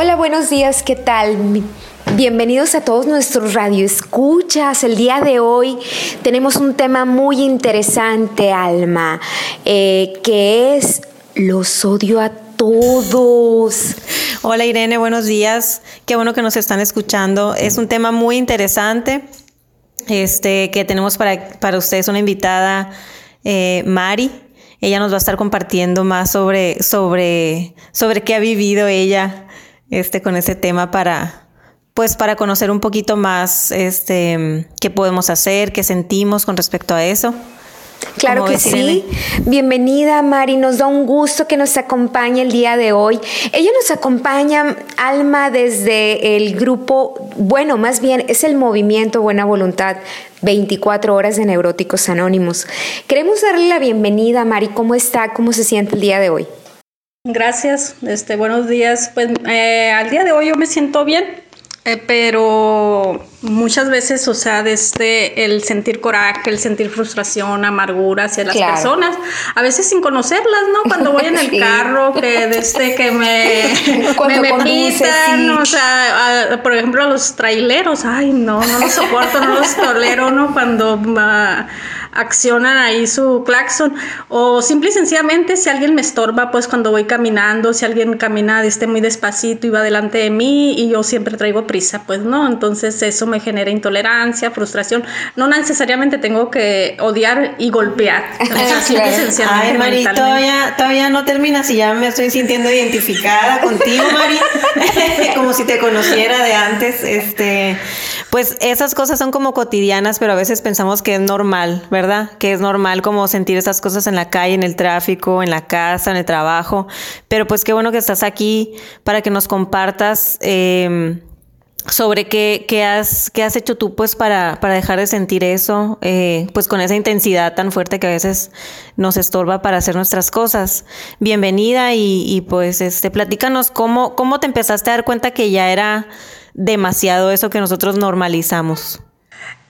Hola, buenos días, ¿qué tal? Bienvenidos a todos nuestros radioescuchas. El día de hoy tenemos un tema muy interesante, Alma, eh, que es los odio a todos. Hola Irene, buenos días. Qué bueno que nos están escuchando. Es un tema muy interesante. Este que tenemos para, para ustedes una invitada, eh, Mari. Ella nos va a estar compartiendo más sobre, sobre, sobre qué ha vivido ella este, con ese tema para, pues para conocer un poquito más este, qué podemos hacer, qué sentimos con respecto a eso. Claro que sí. Bienvenida, Mari. Nos da un gusto que nos acompañe el día de hoy. Ella nos acompaña, Alma, desde el grupo, bueno, más bien es el movimiento Buena Voluntad, 24 horas de Neuróticos Anónimos. Queremos darle la bienvenida, Mari. ¿Cómo está? ¿Cómo se siente el día de hoy? Gracias, este, buenos días. Pues eh, al día de hoy yo me siento bien, eh, pero muchas veces, o sea, desde el sentir coraje, el sentir frustración, amargura hacia las personas, a veces sin conocerlas, ¿no? Cuando voy en el carro, que desde que me, me, me pitan, o sea, por ejemplo, a los traileros, ay, no, no los soporto, no los tolero, ¿no? Cuando accionan ahí su claxon o simple y sencillamente si alguien me estorba pues cuando voy caminando si alguien camina esté muy despacito y va delante de mí y yo siempre traigo prisa pues no entonces eso me genera intolerancia frustración. No necesariamente tengo que odiar y golpear. Ay Mari todavía, todavía no terminas y ya me estoy sintiendo identificada contigo Mari. Como si te conociera de antes este pues esas cosas son como cotidianas pero a veces pensamos que es normal ¿verdad? Que es normal como sentir esas cosas en la calle, en el tráfico, en la casa, en el trabajo. Pero pues qué bueno que estás aquí para que nos compartas em, sobre qué, qué, has, qué has hecho tú pues para, para dejar de sentir eso, eh, pues con esa intensidad tan fuerte que a veces nos estorba para hacer nuestras cosas. Bienvenida y, y pues este, platícanos cómo, cómo te empezaste a dar cuenta que ya era demasiado eso que nosotros normalizamos.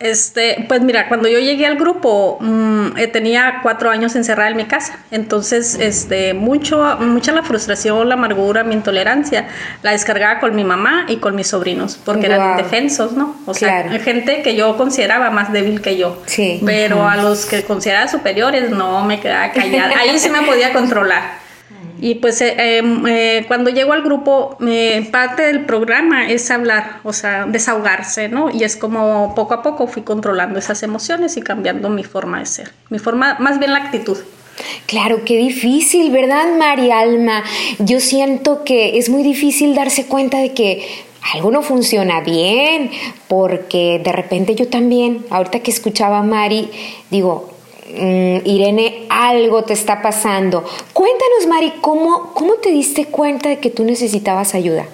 Este, pues mira, cuando yo llegué al grupo mm, eh, tenía cuatro años encerrada en mi casa, entonces este, mucho, mucha la frustración, la amargura, mi intolerancia la descargaba con mi mamá y con mis sobrinos, porque eran indefensos, ¿no? O sea, gente que yo consideraba más débil que yo, sí. pero a los que consideraba superiores no me quedaba callada, ahí sí me podía controlar. Y pues eh, em, eh, cuando llego al grupo, eh, parte del programa es hablar, o sea, desahogarse, ¿no? Y es como poco a poco fui controlando esas emociones y cambiando mi forma de ser, mi forma, más bien la actitud. Claro, qué difícil, ¿verdad, María Alma? Yo siento que es muy difícil darse cuenta de que algo no funciona bien, porque de repente yo también, ahorita que escuchaba a Mari, digo, Mm, Irene, algo te está pasando. Cuéntanos, Mari, ¿cómo, cómo te diste cuenta de que tú necesitabas ayuda?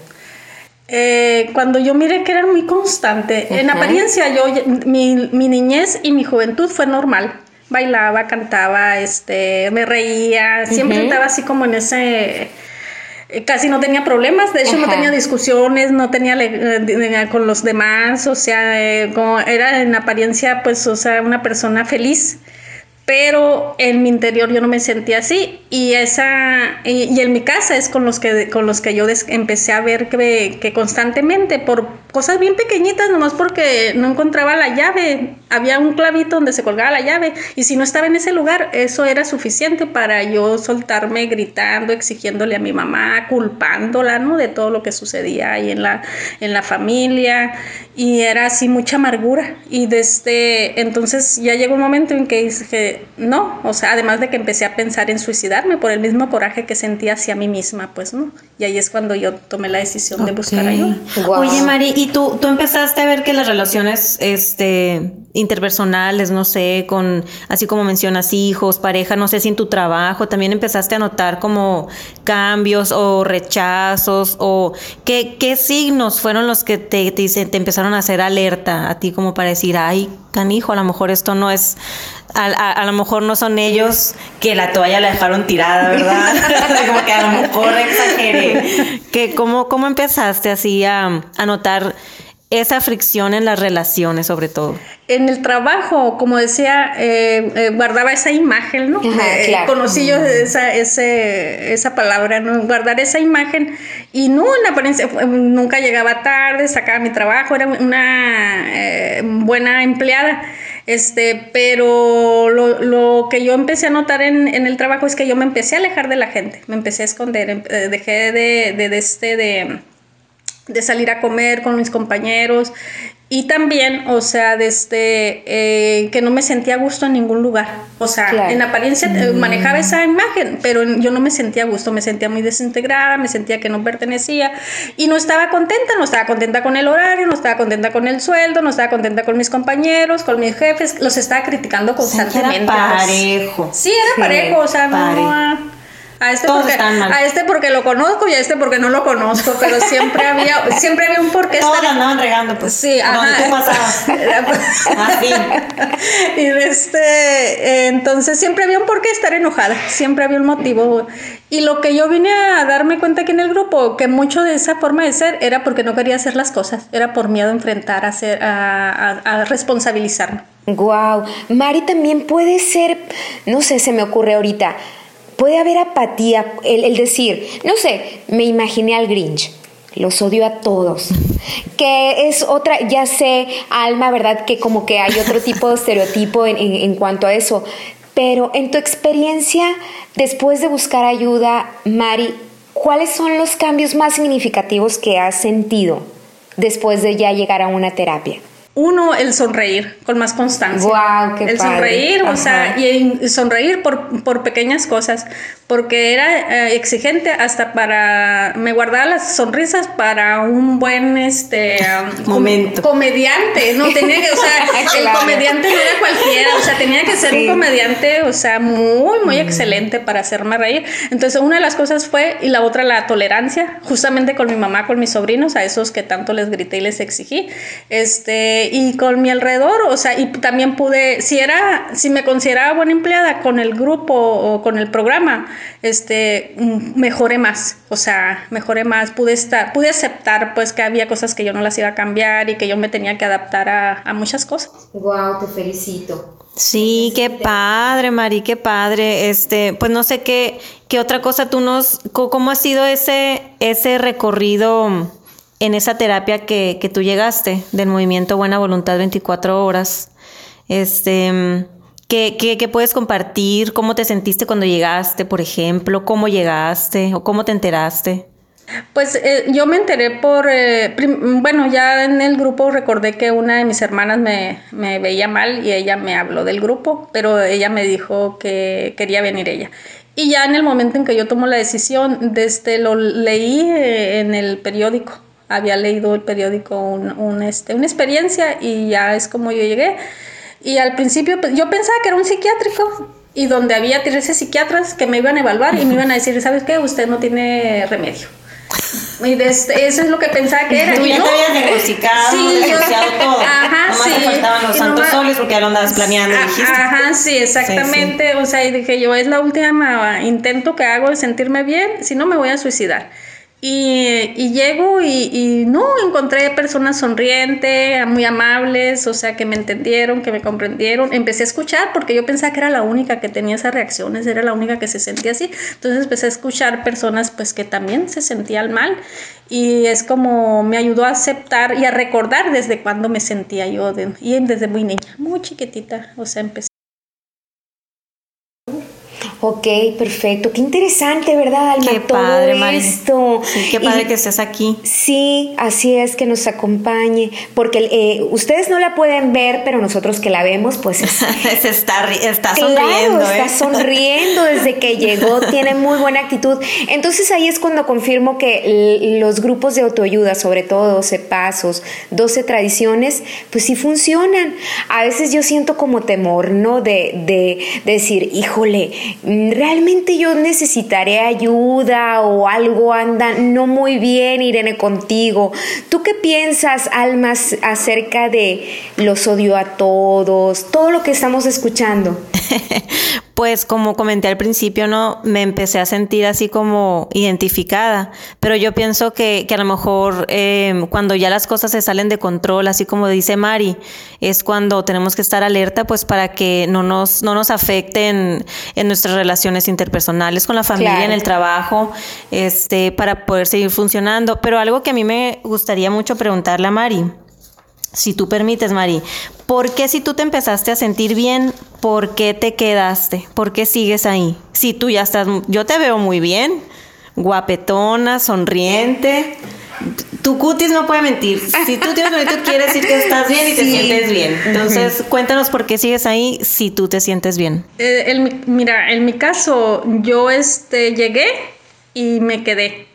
Eh, cuando yo miré que era muy constante, en apariencia yo, mi, niñez y mi juventud fue normal. Bailaba, cantaba, este, me reía, siempre estaba así como en ese eh, casi no tenía problemas, de hecho no tenía discusiones, no tenía eh, con los demás, o sea, era en apariencia pues, o sea, una persona feliz pero en mi interior yo no me sentía así. Y esa y, en mi casa es con los que con los que yo empecé a ver que, que, constantemente por cosas bien pequeñitas nomás porque no encontraba la llave. Había un clavito donde se colgaba la llave y si no estaba en ese lugar eso era suficiente para yo soltarme gritando exigiéndole a mi mamá culpándola no de todo lo que sucedía ahí en la en la familia. Y era así mucha amargura. Y desde entonces ya llegó un momento en que no, o sea, además de que empecé a pensar en suicidarme por el mismo coraje que sentía hacia mí misma, pues no, y ahí es cuando yo tomé la decisión de buscar ayuda. Oye, Mari, ¿y tú, tú empezaste a ver que las relaciones este, interpersonales, no sé, con, así como mencionas, hijos, pareja, no sé si en tu trabajo también empezaste a notar como cambios o rechazos o qué, qué signos fueron los que te, te, te empezaron a hacer alerta a ti como para decir, ay, canijo, a lo mejor esto no es, a, lo mejor no son ellos que la toalla la dejaron tirada, ¿verdad? como que a lo mejor exageré. Que, ¿cómo, ¿Cómo empezaste así a, a notar esa fricción en las relaciones sobre todo? En el trabajo, como decía, eh, eh, guardaba esa imagen, ¿no? Eh, conocí yo esa, esa palabra, ¿no? Guardar esa imagen y no, en apariencia, nunca llegaba tarde, sacaba mi trabajo, era una buena empleada. Este, pero lo, lo, que yo empecé a notar en, en, el trabajo es que yo me empecé a alejar de la gente, me empecé a esconder, em, dejé de, de, de, este, de de salir a comer con mis compañeros y también, o sea, desde eh, que no me sentía a gusto en ningún lugar. O sea, en apariencia eh, mm. manejaba esa imagen, pero yo no me sentía a gusto, me sentía muy desintegrada, me sentía que no pertenecía y no estaba contenta, no estaba contenta con el horario, no estaba contenta con el sueldo, no estaba contenta con mis compañeros, con mis jefes, los estaba criticando constantemente. era parejo. Sí, era parejo, o sea, no a este, porque, a este porque lo conozco y a este porque no lo conozco, pero siempre había, siempre había un porqué Todos estar. andaban regando, pues. Sí, ajá. tú pasabas. Así. y este, entonces siempre había un porqué estar enojada, siempre había un motivo. Y lo que yo vine a darme cuenta aquí en el grupo, que mucho de esa forma de ser era porque no quería hacer las cosas, era por miedo a enfrentar, a, hacer, a, a, a responsabilizarme. Wow, Mari también puede ser, no sé, se me ocurre ahorita puede haber apatía, el, decir, no sé, me imaginé al Grinch, los odio a todos. Que es otra, ya sé, Alma, ¿verdad? Que como que hay otro tipo de estereotipo en, en, cuanto a eso. Pero en tu experiencia, después de buscar ayuda, Mari, ¿cuáles son los cambios más significativos que has sentido después de ya llegar a una terapia? Uno, el sonreír con más constancia. Wow, qué el sonreír, o sea, y sonreír por, por, pequeñas cosas, porque era eh, exigente hasta para, me guardaba las sonrisas para un buen, este, um, momento. comediante, no tenía que, o sea, el comediante no era cualquiera, o sea, tenía que ser un comediante, o sea, muy, muy excelente para hacerme reír. Entonces, una de las cosas fue, y la otra, la tolerancia, justamente con mi mamá, con mis sobrinos, a esos que tanto les grité y les exigí, este, y con mi alrededor, o sea, y también pude, si era, si me consideraba buena empleada con el grupo o con el programa, este, mm, mejoré más, o sea, mejoré más, pude estar, pude aceptar pues que había cosas que yo no las iba a cambiar y que yo me tenía que adaptar a, a muchas cosas. Wow, te felicito. Sí, qué padre, Mari, qué padre. Este, pues no sé qué, qué otra cosa tú nos, cómo ha sido ese, ese recorrido en esa terapia que, que tú llegaste del movimiento Buena Voluntad 24 horas. Este, ¿qué, puedes compartir? ¿Cómo te sentiste cuando llegaste, por ejemplo? ¿Cómo llegaste o cómo te enteraste? Pues eh, yo me enteré por, eh, bueno, ya en el grupo recordé que una de mis hermanas me, me, veía mal y ella me habló del grupo, pero ella me dijo que quería venir ella. Y ya en el momento en que yo tomo la decisión, desde lo leí eh, en el periódico había leído el periódico un, este, una experiencia y ya es como yo llegué. Y al principio pues, yo pensaba que era un psiquiátrico y donde había 13 psiquiatras que me iban a evaluar y me iban a decir, ¿sabes qué? Usted no tiene remedio. Y este, eso es lo que pensaba que era. Tú ya te habías diagnosticado, sí, todo. Ajá, Nomás sí. te faltaban los santos soles porque ya lo andabas planeando, dijiste. Ajá, sí, exactamente. O sea, y dije yo, es la última intento que hago de sentirme bien, si no me voy a suicidar. Y, llego y, no, encontré personas sonrientes, muy amables, o sea, que me entendieron, que me comprendieron. Empecé a escuchar porque yo pensaba que era la única que tenía esas reacciones, era la única que se sentía así. Entonces empecé a escuchar personas pues que también se sentían mal y es como me ayudó a aceptar y a recordar desde cuando me sentía yo, y desde muy niña, muy chiquitita, o sea, empecé. Ok, perfecto. Qué interesante, ¿verdad, Alma? Qué padre, esto. qué padre que estés aquí. Sí, así es, que nos acompañe. Porque eh, ustedes no la pueden ver, pero nosotros que la vemos, pues Se está, está sonriendo. está ¿eh? sonriendo desde que llegó, tiene muy buena actitud. Entonces ahí es cuando confirmo que los grupos de autoayuda, sobre todo 12 pasos, 12 tradiciones, pues sí funcionan. A veces yo siento como temor, ¿no? De, de, de decir, híjole, realmente yo necesitaré ayuda o algo anda no muy bien, Irene, contigo. ¿Tú qué piensas, Almas, acerca de los odio a todos, todo lo que estamos escuchando? pues como comenté al principio, no me empecé a sentir así como identificada, pero yo pienso que, que a lo mejor em, cuando ya las cosas se salen de control, así como dice Mari, es cuando tenemos que estar alerta pues para que no nos, no nos afecten en nuestras relaciones interpersonales con la familia, en el trabajo, este, para poder seguir funcionando. Pero algo que a mí me gustaría mucho preguntarle a Mari, si tú permites, Mari, ¿por qué si tú te empezaste a sentir bien, por qué te quedaste? ¿Por qué sigues ahí? Si tú ya estás, yo te veo muy bien, guapetona, sonriente. Tu cutis no puede mentir. Si tú tienes bonito, quiere decir que estás bien y te sientes bien. Entonces, cuéntanos por qué sigues ahí si tú te sientes bien. Eh, mira, en mi caso, yo este, llegué y me quedé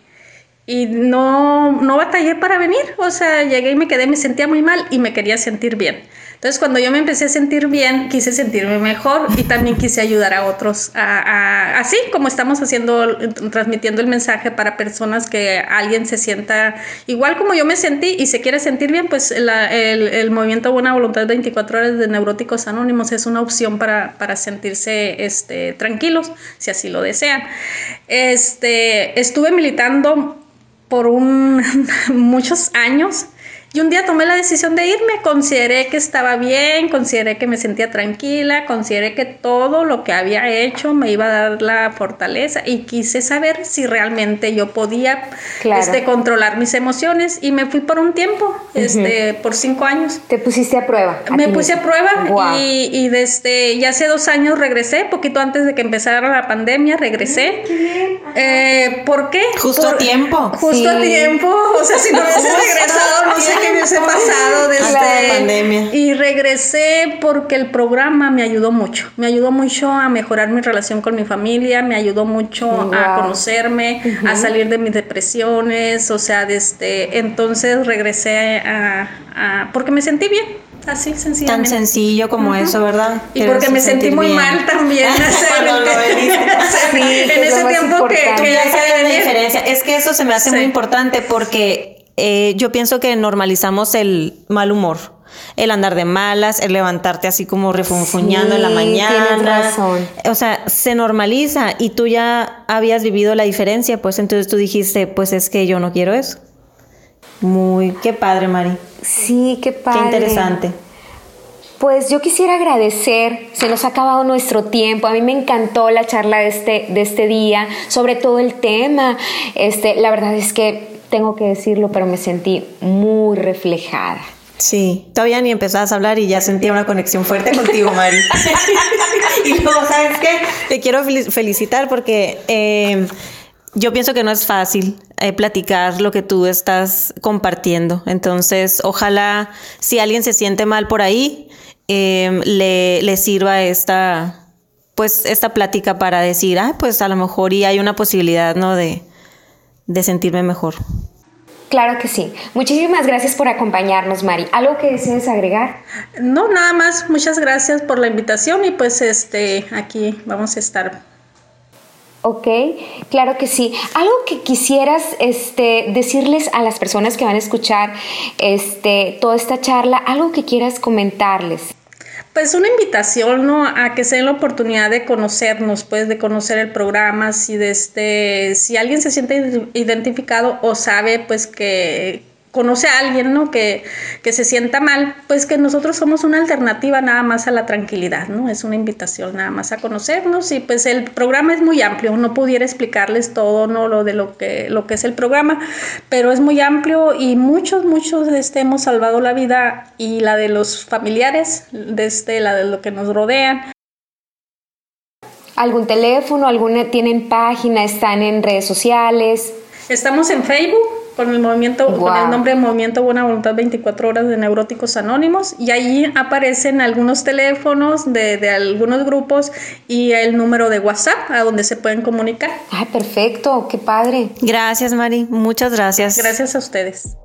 y no, no batallé para venir, o sea, llegué y me quedé, me sentía muy mal y me quería sentir bien. Entonces, cuando yo me empecé a sentir bien, quise sentirme mejor y también quise ayudar a otros, a, así como estamos haciendo, transmitiendo el mensaje para personas que alguien se sienta igual como yo me sentí y se quiere sentir bien, pues el, el, movimiento Buena Voluntad 24 horas de Neuróticos Anónimos es una opción para, para sentirse este, tranquilos, si así lo desean. Este, estuve militando por un, muchos años y un día tomé la decisión de irme, consideré que estaba bien, consideré que me sentía tranquila, consideré que todo lo que había hecho me iba a dar la fortaleza y quise saber si realmente yo podía este, controlar mis emociones y me fui por un tiempo, este, por cinco años. ¿Te pusiste a prueba? me puse a prueba y, y, desde ya hace dos años regresé, poquito antes de que empezara la pandemia, regresé. Eh, ¿Por qué? Justo a tiempo. Justo a tiempo, o sea, si no hubiese regresado, no sé que hubiese pasado desde la pandemia. Y regresé porque el programa me ayudó mucho. Me ayudó mucho a mejorar mi relación con mi familia, me ayudó mucho a conocerme, a salir de mis depresiones, o sea, desde entonces regresé a, porque me sentí bien. Así, Tan sencillo como eso, ¿verdad? Y porque me sentí muy mal también. en ese tiempo que, que ya la diferencia. Es que eso se me hace muy importante porque eh, yo pienso que normalizamos el mal humor. El andar de malas, el levantarte así como refunfuñando en la mañana. razón. O sea, se normaliza y tú ya habías vivido la diferencia, pues entonces tú dijiste, pues es que yo no quiero eso. Muy, qué padre, Mari. Sí, qué padre. Qué interesante. Pues yo quisiera agradecer, se nos ha acabado nuestro tiempo, a mí me encantó la charla de este, de este día, sobre todo el tema, este, la verdad es que tengo que decirlo, pero me sentí muy reflejada. Sí, todavía ni empezabas a hablar y ya sentía una conexión fuerte contigo, Mari. y luego, ¿sabes qué? Te quiero felicitar porque eh, yo pienso que no es fácil eh, platicar lo que tú estás compartiendo. Entonces, ojalá si alguien se siente mal por ahí, eh, le, le sirva esta, pues, esta plática para decir, ah, pues a lo mejor y hay una posibilidad, ¿no? De, de sentirme mejor. Claro que sí. Muchísimas gracias por acompañarnos, Mari. ¿Algo que desees agregar? No, nada más. Muchas gracias por la invitación y pues este aquí vamos a estar. Ok, claro que sí. Algo que quisieras este, decirles a las personas que van a escuchar este, toda esta charla, algo que quieras comentarles. Pues una invitación, ¿no? A que se den la oportunidad de conocernos, pues de conocer el programa, si este, si alguien se siente identificado o sabe pues que, conoce a alguien, ¿no? Que, que, se sienta mal, pues que nosotros somos una alternativa nada más a la tranquilidad, ¿no? Es una invitación nada más a conocernos y pues el programa es muy amplio, no pudiera explicarles todo, ¿no? Lo de lo que, lo que es el programa, pero es muy amplio y muchos, muchos de este hemos salvado la vida y la de los familiares, de este, la de lo que nos rodean. ¿Algún teléfono? ¿Alguna, ¿Tienen página? ¿Están en redes sociales? Estamos en Facebook con el movimiento, con el nombre Movimiento Buena Voluntad 24 Horas de Neuróticos Anónimos y ahí aparecen algunos teléfonos de, de algunos grupos y el número de WhatsApp a donde se pueden comunicar. Ay, perfecto, qué padre. Gracias, Mari, muchas gracias. Gracias a ustedes.